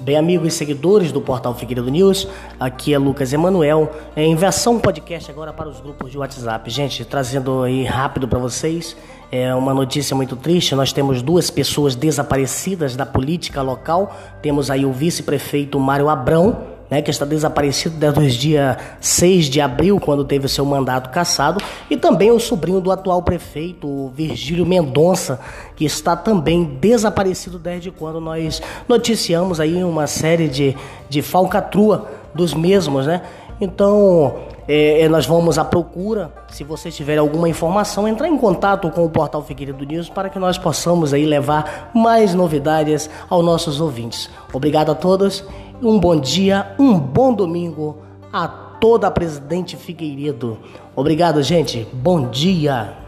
Bem, amigos e seguidores do portal Figueiredo News, aqui é Lucas Emanuel, é, em versão podcast agora para os grupos de WhatsApp. Gente, trazendo aí rápido para vocês, é uma notícia muito triste. Nós temos duas pessoas desaparecidas da política local. Temos aí o vice-prefeito Mário Abrão, né, que está desaparecido desde o dia 6 de abril, quando teve seu mandato cassado, e também o sobrinho do atual prefeito, Virgílio Mendonça, que está também desaparecido desde quando nós noticiamos aí uma série de, de falcatrua dos mesmos, né? Então, é, é nós vamos à procura. Se você tiver alguma informação, entrar em contato com o portal Figueiredo News para que nós possamos aí levar mais novidades aos nossos ouvintes. Obrigado a todos um bom dia, um bom domingo a toda a Presidente Figueiredo. Obrigado, gente. Bom dia.